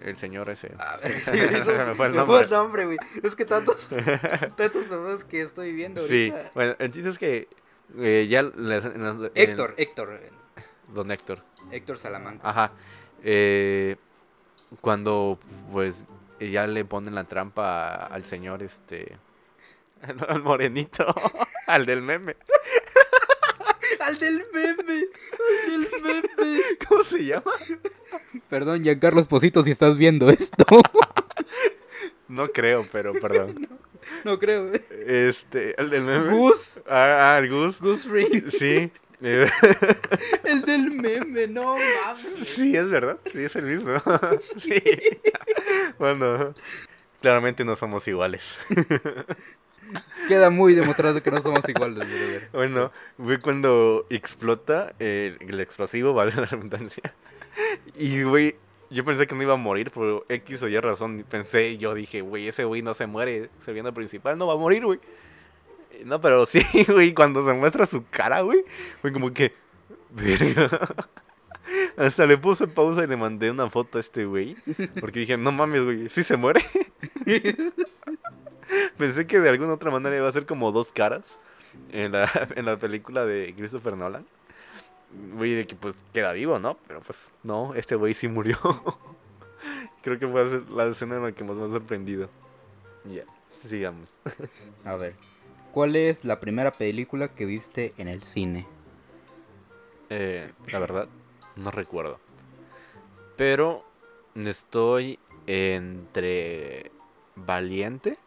S2: el señor ese.
S1: A ver, sí, eso-
S2: me fue el nombre.
S1: nombre, güey. Es que tantos, tantos nombres que estoy viendo
S2: Sí,
S1: ahorita.
S2: bueno, el chiste es que eh, ya la- en en-
S1: Héctor, Héctor.
S2: Don Héctor.
S1: Héctor Salamanca.
S2: Ajá. Eh, cuando pues ya le ponen la trampa al señor este al morenito, al del meme.
S1: ¡Al del meme! ¡Al del meme!
S2: ¿Cómo se llama?
S1: Perdón, Giancarlo Esposito, si estás viendo esto.
S2: No creo, pero perdón.
S1: no creo. güey.
S2: Este, el del meme.
S1: Gus.
S2: Ah, ah, el Gus.
S1: Gus Ring.
S2: Sí. eh,
S1: El del meme, no mames.
S2: sí, es verdad. Sí, es el mismo. Sí. Bueno. Claramente no somos iguales.
S1: Queda muy demostrado que no somos iguales, brother.
S2: Bueno, fue cuando explota el, el explosivo, vale la redundancia. Y, güey, yo pensé que no iba a morir por X o Y razón. Pensé, yo dije, güey, ese güey no se muere. Se viene principal, no va a morir, güey. No, pero sí, güey, cuando se muestra su cara, güey, fue como que, verga. Hasta le puse pausa y le mandé una foto a este güey. Porque dije, no mames, güey, ¿sí se muere? Pensé que de alguna otra manera iba a ser como dos caras en la, en la película de Christopher Nolan. Güey, de que pues queda vivo, ¿no? Pero pues no, este güey sí murió. Creo que fue la escena en la que más me ha sorprendido. Ya, sigamos.
S1: A ver, ¿cuál es la primera película que viste en el cine?
S2: Eh, la verdad, no recuerdo. Pero estoy entre Valiente.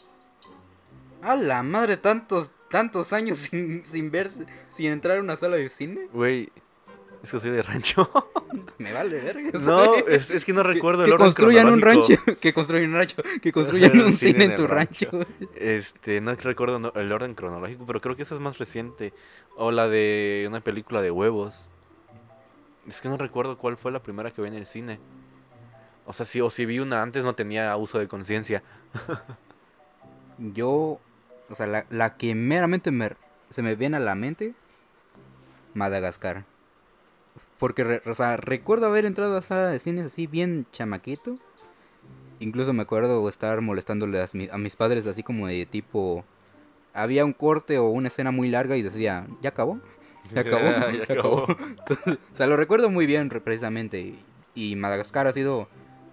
S1: A la madre, tantos, tantos años sin, sin ver, sin entrar a una sala de cine.
S2: Güey, es que soy de rancho.
S1: Me vale verga.
S2: No, es, es que no recuerdo
S1: que,
S2: el
S1: que
S2: orden
S1: construyan un rancho. Que construyan un rancho. Que construyan un cine en tu rancho.
S2: Este, no recuerdo el orden cronológico, pero creo que esa es más reciente. O la de una película de huevos. Es que no recuerdo cuál fue la primera que vi en el cine. O sea, si, o si vi una antes no tenía uso de conciencia.
S1: Yo, o sea, la, la que meramente me, se me viene a la mente, Madagascar. Porque, re- o sea, recuerdo haber entrado a sala de cines así bien chamaquito. Incluso me acuerdo estar molestándole a, mi- a mis padres así como de tipo... Había un corte o una escena muy larga y decía, ¿ya acabó? ¿Ya acabó?
S2: Ya acabó.
S1: Entonces, o sea, lo recuerdo muy bien re- precisamente. Y Madagascar ha sido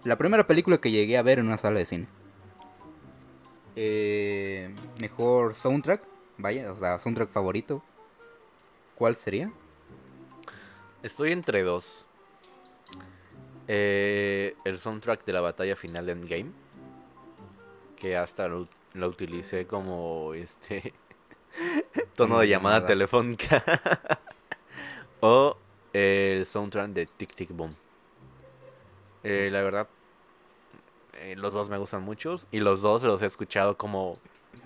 S1: la primera película que llegué a ver en una sala de cine. Eh, mejor soundtrack, vaya, o sea, soundtrack favorito. ¿Cuál sería?
S2: Estoy entre dos. Eh, el soundtrack de la batalla final de Endgame. Que hasta lo, lo utilicé como este tono de llamada
S1: llamada.
S2: telefónica. o el soundtrack de Tic Tic Boom. Eh, la verdad, eh, los dos me gustan mucho. Y los dos los he escuchado como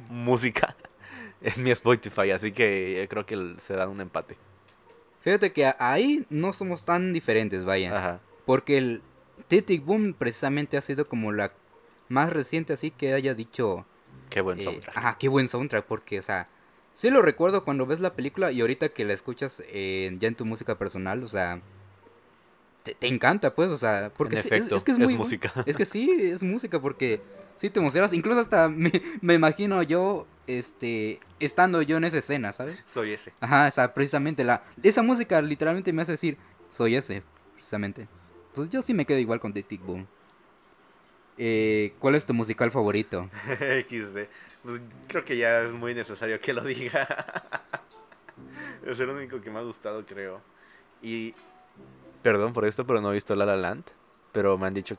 S2: música en mi Spotify. Así que eh, creo que se dan un empate.
S1: Fíjate que ahí no somos tan diferentes, vaya.
S2: Ajá.
S1: Porque el Titic Boom precisamente ha sido como la más reciente así que haya dicho...
S2: Qué buen
S1: eh,
S2: soundtrack.
S1: ajá, qué buen soundtrack, porque, o sea... Sí lo recuerdo cuando ves la película y ahorita que la escuchas eh, ya en tu música personal, o sea... Te, te encanta, pues, o sea... Porque
S2: en efecto,
S1: es, que es muy...
S2: música.
S1: Es que sí, es música porque sí te emocionas. Incluso hasta me, me imagino yo, este, estando yo en esa escena, ¿sabes?
S2: Soy ese.
S1: Ajá, o sea, precisamente la, esa música literalmente me hace decir, soy ese, precisamente. Entonces yo sí me quedo igual con The Tick Boom. Eh, ¿Cuál es tu musical favorito?
S2: XD. Pues creo que ya es muy necesario que lo diga. es el único que me ha gustado, creo. Y. Perdón por esto, pero no he visto La La Land. Pero me han dicho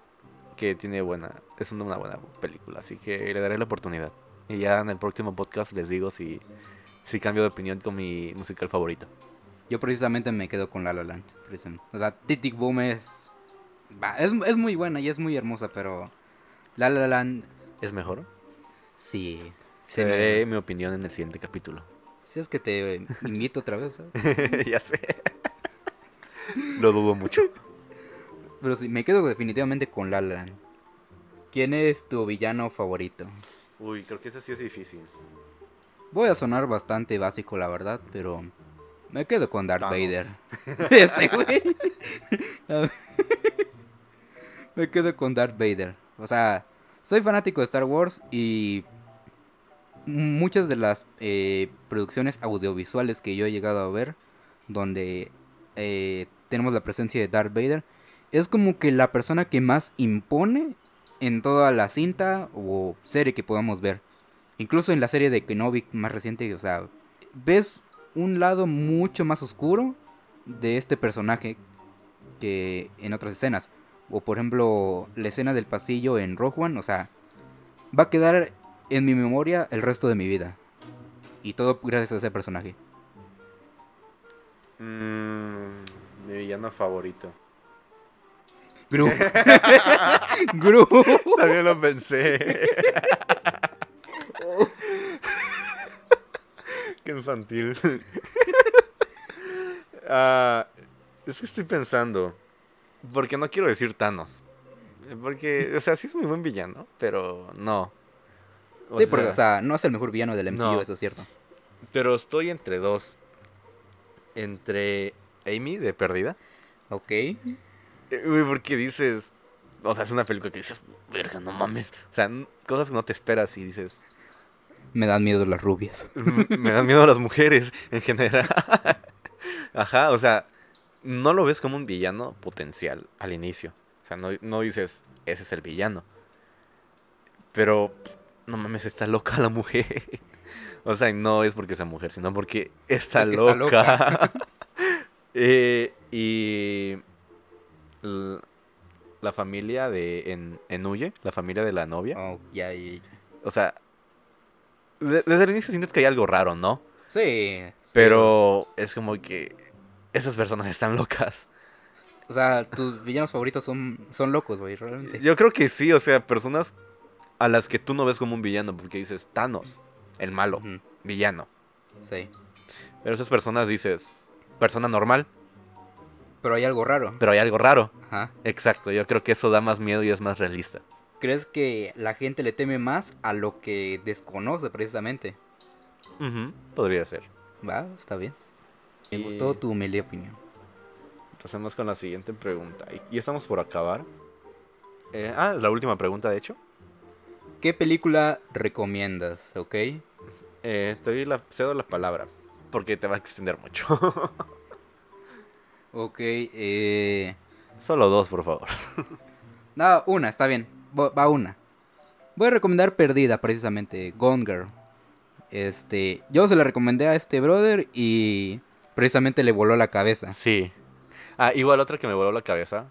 S2: que tiene buena. Es una buena película. Así que le daré la oportunidad. Y ya en el próximo podcast les digo si, si cambio de opinión con mi musical favorito.
S1: Yo precisamente me quedo con La La Land. precisamente. O sea, The Tick Boom es, es... Es muy buena y es muy hermosa, pero... La La Land,
S2: ¿Es mejor?
S1: sí.
S2: Se
S1: me-
S2: mi opinión en el siguiente capítulo.
S1: Si es que te invito otra vez,
S2: ya sé. Lo dudo mucho.
S1: Pero sí, me quedo definitivamente con La La Land. ¿Quién es tu villano favorito?
S2: Uy, creo que ese sí es difícil.
S1: Voy a sonar bastante básico, la verdad, pero me quedo con Darth
S2: Thanos.
S1: Vader. Ese güey. Me quedo con Darth Vader. O sea, soy fanático de Star Wars y muchas de las eh, producciones audiovisuales que yo he llegado a ver, donde eh, tenemos la presencia de Darth Vader, es como que la persona que más impone en toda la cinta o serie que podamos ver. Incluso en la serie de Kenobi más reciente, o sea, ves un lado mucho más oscuro de este personaje que en otras escenas. O por ejemplo, la escena del pasillo en Rogue o sea, va a quedar en mi memoria el resto de mi vida. Y todo gracias a ese personaje.
S2: Mm, mi villano favorito.
S1: Gru. Gru.
S2: También lo pensé. Qué infantil. Ah, es que estoy pensando. Porque no quiero decir Thanos. Porque, o sea, sí es muy buen villano, pero no. O
S1: sí, porque, o sea, no es el mejor villano del MCU,
S2: no.
S1: eso es cierto.
S2: Pero estoy entre dos. Entre Amy de Perdida.
S1: Ok.
S2: Eh, Güey, porque dices. O sea, es una película que dices, verga, no mames. O sea, cosas que no te esperas y dices,
S1: Me dan miedo las rubias.
S2: "M- me dan miedo las mujeres en general. Ajá, o sea, no lo ves como un villano potencial al inicio. O sea, no, no dices, ese es el villano. Pero, no mames, está loca la mujer. O sea, no es porque sea mujer, sino porque está
S1: Es que está
S2: loca. Eh, y la familia de en, en Huye, la familia de la novia.
S1: Oh, ya, ya, ya.
S2: O sea, de- desde el inicio sientes que hay algo raro, ¿no?
S1: Sí. sí.
S2: Pero es como que esas personas están locas.
S1: O sea, tus villanos favoritos son, son locos, güey, realmente.
S2: Yo creo que sí, o sea, personas a las que tú no ves como un villano, porque dices Thanos, el malo, villano.
S1: Sí.
S2: Pero esas personas dices, persona normal,
S1: Pero hay algo raro.
S2: pero hay algo raro.
S1: Ajá.
S2: Exacto, yo creo que eso da más miedo y es más realista.
S1: ¿Crees que la gente le teme más a lo que desconoce precisamente?
S2: Podría ser.
S1: Va, está bien. Me
S2: Y-
S1: gustó tu humilde opinión.
S2: Pasemos con la siguiente pregunta. Y- Y estamos por acabar. Eh, ah, la última pregunta, de hecho.
S1: ¿Qué película recomiendas, ok?
S2: Eh, te doy la, cedo la palabra, porque te va a extender mucho.
S1: Ok, eh...
S2: Solo dos, por favor.
S1: No, una, está bien. Va una. Voy a recomendar Perdida, precisamente. Gone Girl. Este, yo se la recomendé a este brother y precisamente le voló la cabeza.
S2: Sí. Ah, igual otra que me voló la cabeza.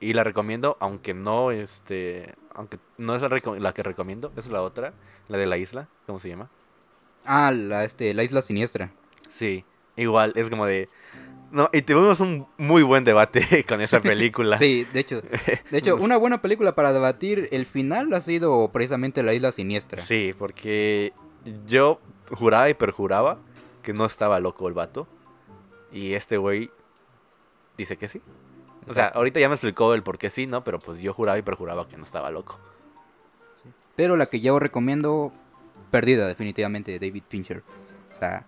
S2: Y la recomiendo, aunque no, este... Aunque no es la, la que recomiendo, es la otra. La de la isla, ¿cómo se llama?
S1: Ah, la, este, la isla siniestra.
S2: Sí. Igual, es como de... No, y tuvimos un muy buen debate con esa película.
S1: Sí, de hecho, de hecho, una buena película para debatir el final ha sido precisamente la isla siniestra.
S2: Sí, porque yo juraba y perjuraba que no estaba loco el vato. Y este güey dice que sí. O sea, ahorita ya me explicó el por qué sí, ¿no? Pero pues yo juraba y perjuraba que no estaba loco.
S1: Pero la que yo recomiendo, Perdida, definitivamente, de David Fincher. O sea,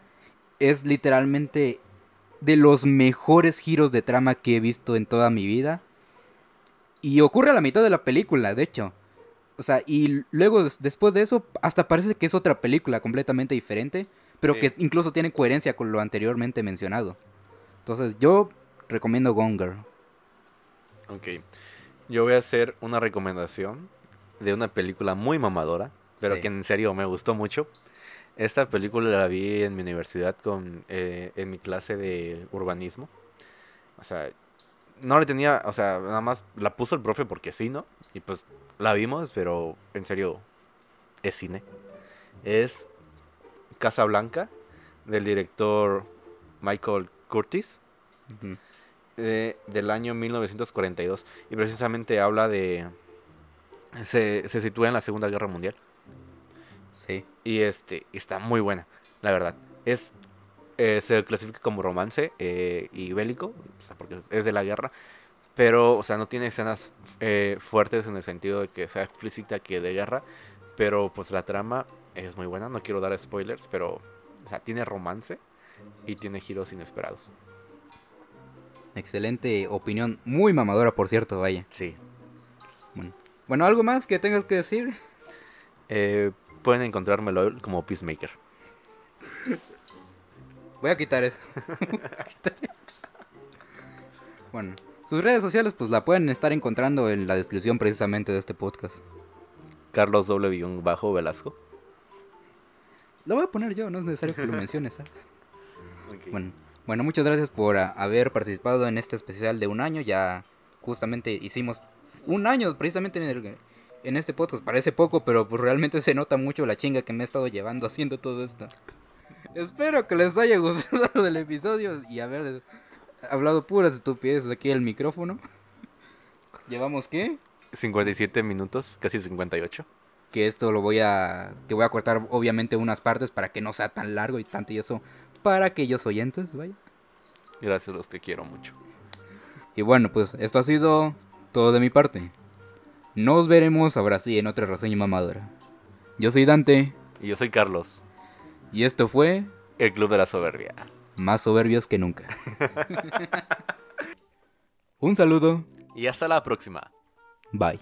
S1: es literalmente de los mejores giros de trama que he visto en toda mi vida. Y ocurre a la mitad de la película, de hecho. O sea, y luego des- después de eso, hasta parece que es otra película completamente diferente, pero
S2: Sí.
S1: que incluso tiene coherencia con lo anteriormente mencionado. Entonces, yo recomiendo Gone Girl.
S2: Ok. Yo voy a hacer una recomendación de una película muy mamadora, pero
S1: Sí.
S2: que en serio me gustó mucho. Esta película la vi en mi universidad con eh, en mi clase de urbanismo. O sea, no le tenía, o sea, nada más la puso el profe porque sí, ¿no? Y pues la vimos, pero en serio es cine. Es Casa Blanca del director Michael Curtis
S1: Ujú.
S2: de- del año 1942 y precisamente habla de se, se sitúa en la Segunda Guerra Mundial
S1: Sí.
S2: y este está muy buena la verdad es eh, se clasifica como romance eh, y bélico o sea, porque es de la guerra pero o sea no tiene escenas eh, fuertes en el sentido de que sea explícita que de guerra pero pues la trama es muy buena no quiero dar spoilers pero o sea tiene romance y tiene giros inesperados
S1: Excelente opinión, muy mamadora, por cierto, vaya.
S2: sí
S1: Bueno, bueno ¿algo más que tengas que decir?
S2: Eh, pueden encontrármelo como Peacemaker.
S1: Voy a quitar eso. Voy a quitar eso. Bueno, sus redes sociales pues la pueden estar encontrando en la descripción precisamente de este podcast.
S2: Carlos W. bajo Velasco.
S1: Lo voy a poner yo, no es necesario que lo menciones, ¿sabes? Bueno, bueno, muchas gracias por a- haber participado en este especial de un año. Ya justamente hicimos un año precisamente en, el- en este podcast. Parece poco, pero pues realmente se nota mucho la chinga que me he estado llevando haciendo todo esto. Espero que les haya gustado el episodio y haber hablado puras estupideces aquí al micrófono. ¿Llevamos qué?
S2: 57 minutos, casi 58.
S1: Que esto lo voy a... Que voy a cortar obviamente unas partes para que no sea tan largo y tanto y eso para aquellos oyentes, vaya.
S2: Gracias, los que quiero mucho.
S1: Y bueno, pues esto ha sido todo de mi parte. Nos veremos ahora sí en otra reseña mamadora. Yo soy Dante.
S2: Y yo soy Carlos.
S1: Y esto fue...
S2: El Club de la Soberbia.
S1: Más soberbios que nunca. Un saludo.
S2: Y hasta la próxima.
S1: Bye.